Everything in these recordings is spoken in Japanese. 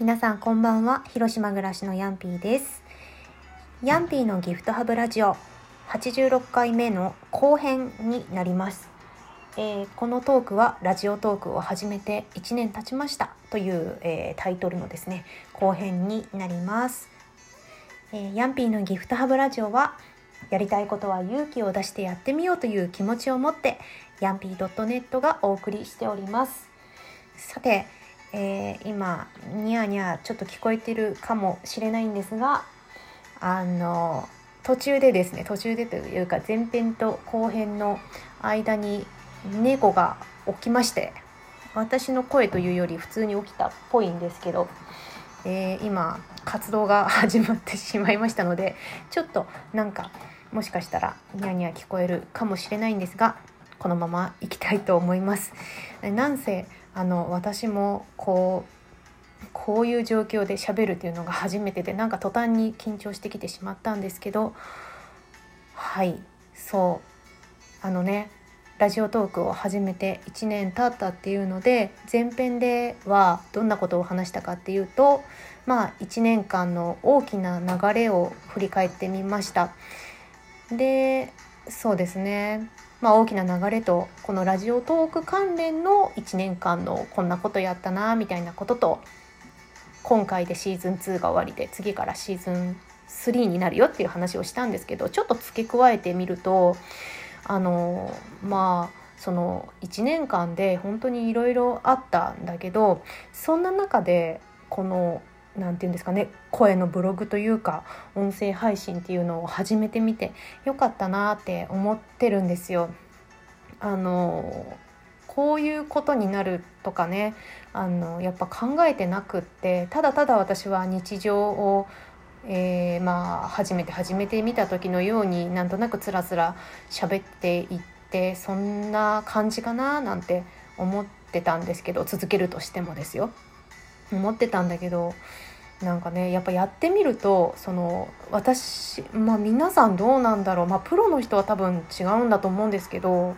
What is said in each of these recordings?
皆さんこんばんは。広島暮らしのヤンピーです。ヤンピーのギフトハブラジオ86回目の後編になります、えー、このトークはラジオトークを始めて1年経ちました。という、えー、タイトルのですね後編になります、えー、ヤンピーのギフトハブラジオはやりたいことは勇気を出してやってみようという気持ちを持ってヤンピー .net がお送りしております。さて、えー、今ニャーニャーちょっと聞こえてるかもしれないんですがあの途中でですね途中でというか前編と後編の間に猫が起きまして私の声というより普通に起きたっぽいんですけど、えー、今活動が始まってしまいましたのでちょっとなんかもしかしたらニャニャ聞こえるかもしれないんですがこのままいきたいと思います。なんせあの私もこうこういう状況で喋るっていうのが初めてでなんか途端に緊張してきてしまったんですけどはいそうあのねラジオトークを始めて1年経ったっていうので前編ではどんなことを話したかっていうとまあ1年間の大きな流れを振り返ってみました。でそうですねまあ、大きな流れとこのラジオトーク関連の1年間のこんなことやったなみたいなことと今回でシーズン2が終わりで次からシーズン3になるよっていう話をしたんですけどちょっと付け加えてみるとあのまあその1年間で本当にいろいろあったんだけどそんな中でこの何て言うんですかね声のブログというか音声配信っていうのを始めてみてよかったなって思ってるんですよ。あのこういうことになるとかねあのやっぱ考えてなくってただただ私は日常を、えー、まあ初めて始めてみた時のようになんとなくつらつら喋っていってそんな感じかななんて思ってたんですけど続けるとしてもですよ。思ってたんだけどなんかねやっぱやってみるとその私まあ皆さんどうなんだろうまあプロの人は多分違うんだと思うんですけど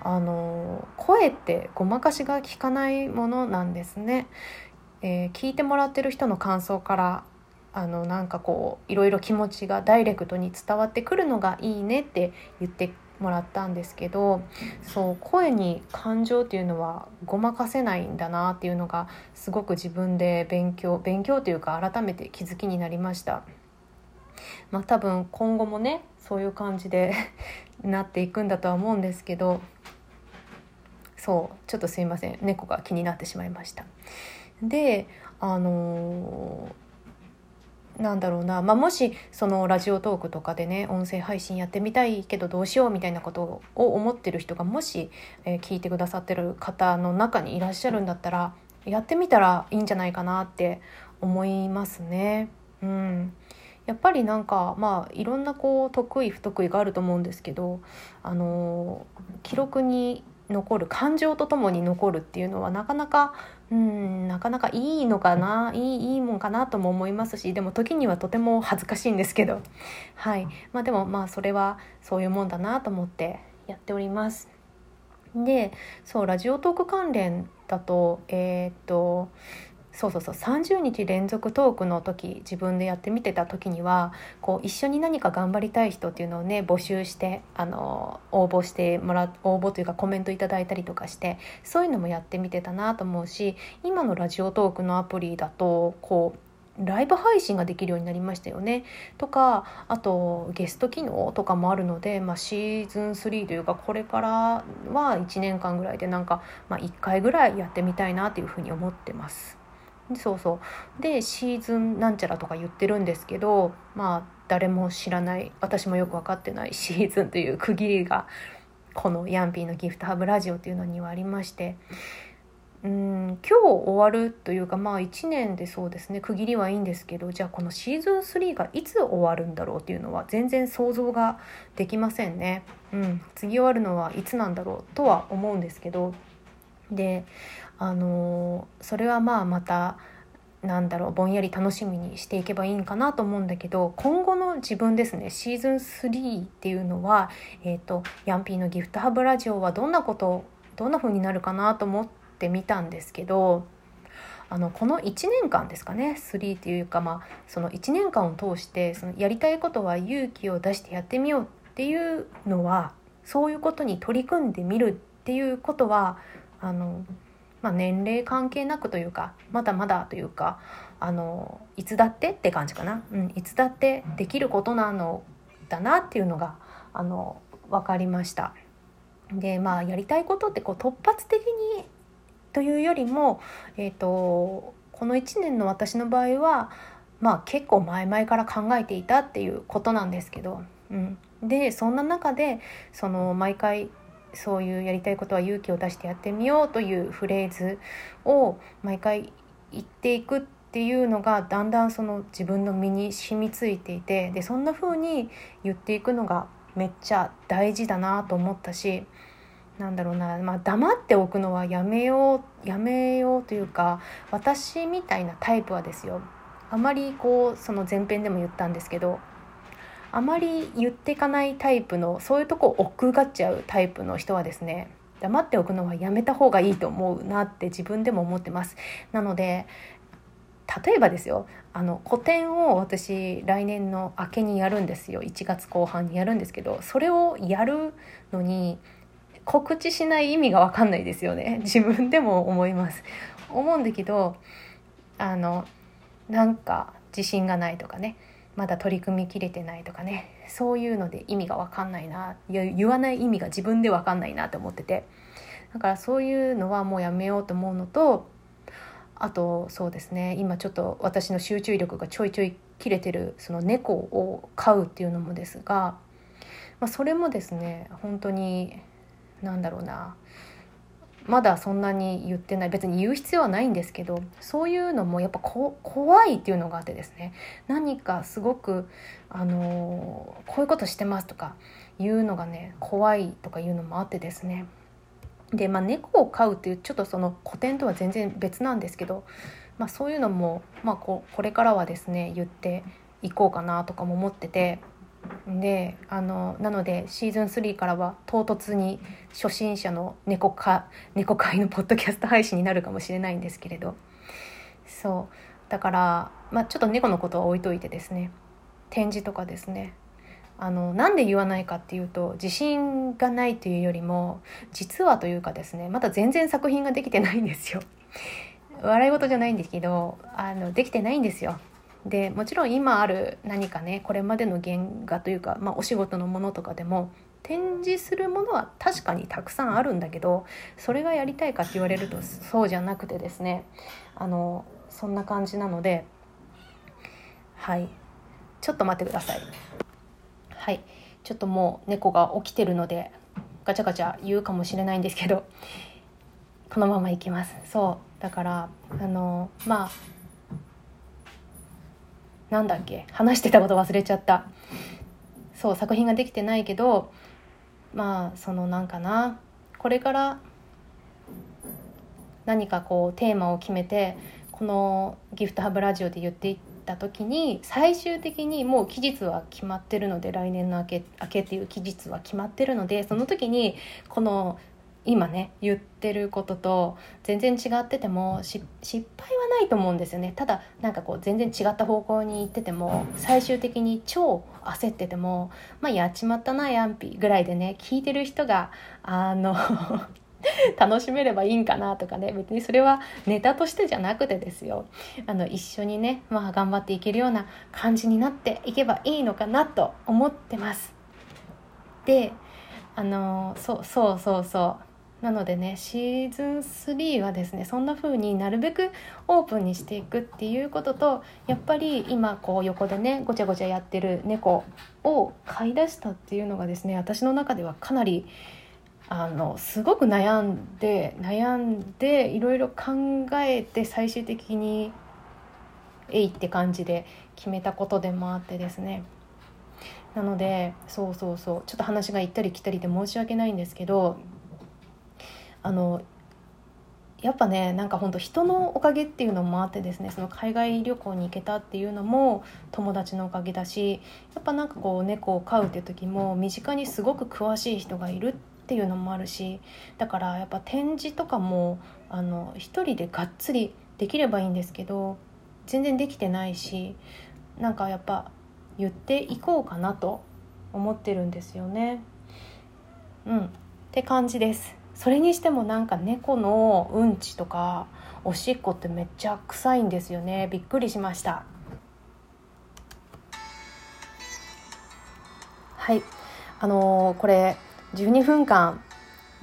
あの声ってごまかしが効かないものなんですね。えー、聞いてもらってる人の感想からあのなんかこういろいろ気持ちがダイレクトに伝わってくるのがいいねって言ってもらったんですけどそう声に感情っていうのはごまかせないんだなっていうのがすごく自分で勉強勉強というか改めて気づきになりました。まあ、多分今後もねそういう感じで なっていくんだとは思うんですけどそうちょっとすいません猫が気になってしまいました。であのーなんだろうな、まあ、もしそのラジオトークとかでね音声配信やってみたいけどどうしようみたいなことを思ってる人がもし、えー、聞いてくださってる方の中にいらっしゃるんだったらやってみたらいいんじゃないかなって思いますね。うん、やっぱりなんかまあいろんなこう得意不得意があると思うんですけど、あの記録に残る感情とともに残るっていうのはなかなかうんなかなかいいのかないいいいもんかなとも思いますしでも時にはとても恥ずかしいんですけどはいまあでもまあそれはそういうもんだなと思ってやっております。でそうラジオトーク関連だとえー、っとそうそうそう30日連続トークの時自分でやってみてた時にはこう一緒に何か頑張りたい人っていうのをね募集してあの応募してもら応募というかコメントいただいたりとかしてそういうのもやってみてたなと思うし今のラジオトークのアプリだとこうライブ配信ができるようになりましたよね。とかあとゲスト機能とかもあるので、まあ、シーズン3というかこれからは1年間ぐらいでなんか、まあ、1回ぐらいやってみたいなというふうに思ってます。そうそう。でシーズンなんちゃらとか言ってるんですけどまあ誰も知らない。私もよく分かってない シーズンという区切りがこのヤンピーのギフトハブラジオっていうのにはありまして。うん今日終わるというかまあ1年でそうですね。区切りはいいんですけどじゃあこのシーズン3がいつ終わるんだろうっていうのは全然想像ができませんね。うん、次終わるのはいつなんだろうとは思うんですけど。であのそれはまあまたなんだろうぼんやり楽しみにしていけばいいんかなと思うんだけど今後の自分ですねシーズン3っていうのは、えーと、ヤンピーのギフトハブラジオはどんなことどんな風になるかなと思ってみたんですけどあのこの1年間ですかね3っていうかまあその1年間を通してそのやりたいことは勇気を出してやってみようっていうのはそういうことに取り組んでみるっていうことはあの、まあ、年齢関係なくというかまだまだというかあのいつだってって感じかな、うん、いつだってできることなのだなっていうのがあの分かりました。でまあやりたいことってこう突発的にというよりも、えーと、この1年の私の場合は、まあ、結構前々から考えていたっていうことなんですけど、うん、でそんな中でその毎回そういうやりたいことは勇気を出してやってみようというフレーズを毎回言っていくっていうのがだんだんその自分の身に染みついていてでそんな風に言っていくのがめっちゃ大事だなと思ったしなんだろうな、まあ、黙っておくのはやめようやめようというか私みたいなタイプはですよ。あまりこうその前編でも言ったんですけどあまり言っていかないタイプのそういうとこを奥がっちゃうタイプの人はですね黙っておくのはやめた方がいいと思うなって自分でも思ってます。なので例えばですよあの個展を私来年の明けにやるんですよ。1月後半にやるんですけどそれをやるのに告知しない意味が分かんないですよね。自分でも思います。思うんだけどあのなんか自信がないとかね。まだ取り組みきれてないとかね。そういうので意味が分かんないな。言わない意味が自分で分かんないなと思ってて。だからそういうのはもうやめようと思うのとあとそうですね。今ちょっと私の集中力がちょいちょい切れてるその猫を飼うっていうのもですが、まあ、それもですね本当に何だろうな。まだそんなに言ってない。別に言う必要はないんですけどそういうのもやっぱこ怖いっていうのがあってですね。何かすごくあのこういうことしてますとか言うのがね怖いとかいうのもあってですね。で、まあ、猫を飼うっていうちょっとその古典とは全然別なんですけど、まあ、そういうのも、まあ、ここれからはですね言っていこうかなとかも思っててであのなのでシーズン3からは唐突に初心者の猫か猫飼いのポッドキャスト配信になるかもしれないんですけれどそうだから、まあ、ちょっと猫のことは置いといてですね展示とかですねあのなんで言わないかっていうと自信がないというよりも実はというかですねまだ全然作品ができてないんですよ。笑い事じゃないんですけどあのできてないんですよ。でもちろん今ある何かねこれまでの原画というか、まあ、お仕事のものとかでも展示するものは確かにたくさんあるんだけどそれがやりたいかって言われるとそうじゃなくてですねあのそんな感じなのではい。ちょっと待ってください。はい。ちょっともう猫が起きてるのでガチャガチャ言うかもしれないんですけどこのままいきます。そう。だからあのまあなんだっけ？話してたこと忘れちゃった。そう作品ができてないけどまあそのなんかな。これから何かこうテーマを決めてこの「ギフトハブラジオ」で言っていった時に最終的にもう期日は決まってるので来年の明け明けっていう期日は決まってるのでその時にこの今ね言ってることと全然違ってても失敗はないと思うんですよね。ただなんかこう全然違った方向に行ってても最終的に超焦っててもまあやっちまったなヤンピぐらいでね聞いてる人があの 楽しめればいいんかなとかね別にそれはネタとしてじゃなくてですよ。あの一緒にね、まあ、頑張っていけるような感じになっていけばいいのかなと思ってます。であのそうそうそうそう。なのでねシーズン3はですねそんな風になるべくオープンにしていくっていうこととやっぱり今こう横でねごちゃごちゃやってる猫を飼い出したっていうのがですね私の中ではかなりあのすごく悩んで悩んでいろいろ考えて最終的にえいって感じで決めたことでもあってですね。なのでそうそうそうちょっと話が行ったり来たりで申し訳ないんですけどあのやっぱねなんかほんと人のおかげっていうのもあってですねその海外旅行に行けたっていうのも友達のおかげだしやっぱなんかこう猫を飼うっていう時も身近にすごく詳しい人がいるっていうのもあるしだからやっぱ展示とかもあの一人でがっつりできればいいんですけど全然できてないしなんかやっぱ言っていこうかなと思ってるんですよね。うんって感じです。それにしてもなんか猫のうんちとかおしっこってめっちゃ臭いんですよね。びっくりしました。はい。あのー、これ12分間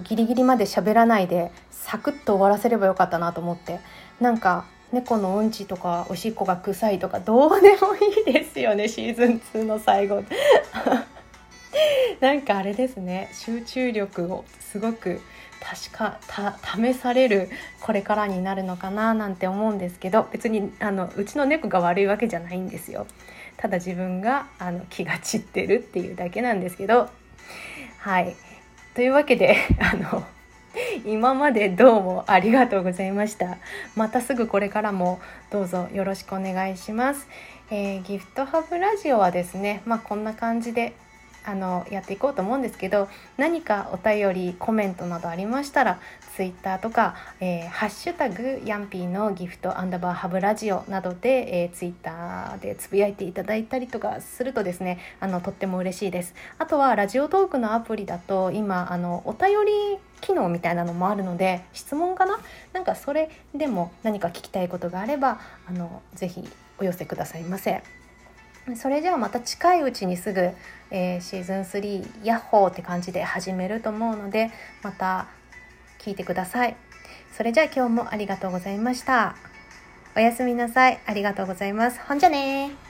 ギリギリまで喋らないでサクッと終わらせればよかったなと思って。なんか猫のうんちとかおしっこが臭いとかどうでもいいですよねシーズン2の最後。なんかあれですね。集中力をすごく確かた試されるこれからになるのかななんて思うんですけど別にあのうちの猫が悪いわけじゃないんですよ。ただ自分があの気が散ってるっていうだけなんですけど。はい。というわけで あの今までどうもありがとうございました。またすぐこれからもどうぞよろしくお願いします、えー、ギフトハブラジオはですねまあこんな感じであのやっていこうと思うんですけど何かお便りコメントなどありましたら Twitter とか、えー、ハッシュタグヤンピーのギフトアンダーバーハブラジオなどで、えー、Twitter でつぶやいていただいたりとかするとですねあのとっても嬉しいですあとはラジオトークのアプリだと今あのお便り機能みたいなのもあるので質問かな？なんかそれでも何か聞きたいことがあればあのぜひお寄せくださいませ。それじゃあまた近いうちにすぐ、えー、シーズン3ヤッホーって感じで始めると思うのでまた聞いてください。それじゃあ今日もありがとうございました。おやすみなさい。ありがとうございます。ほんじゃね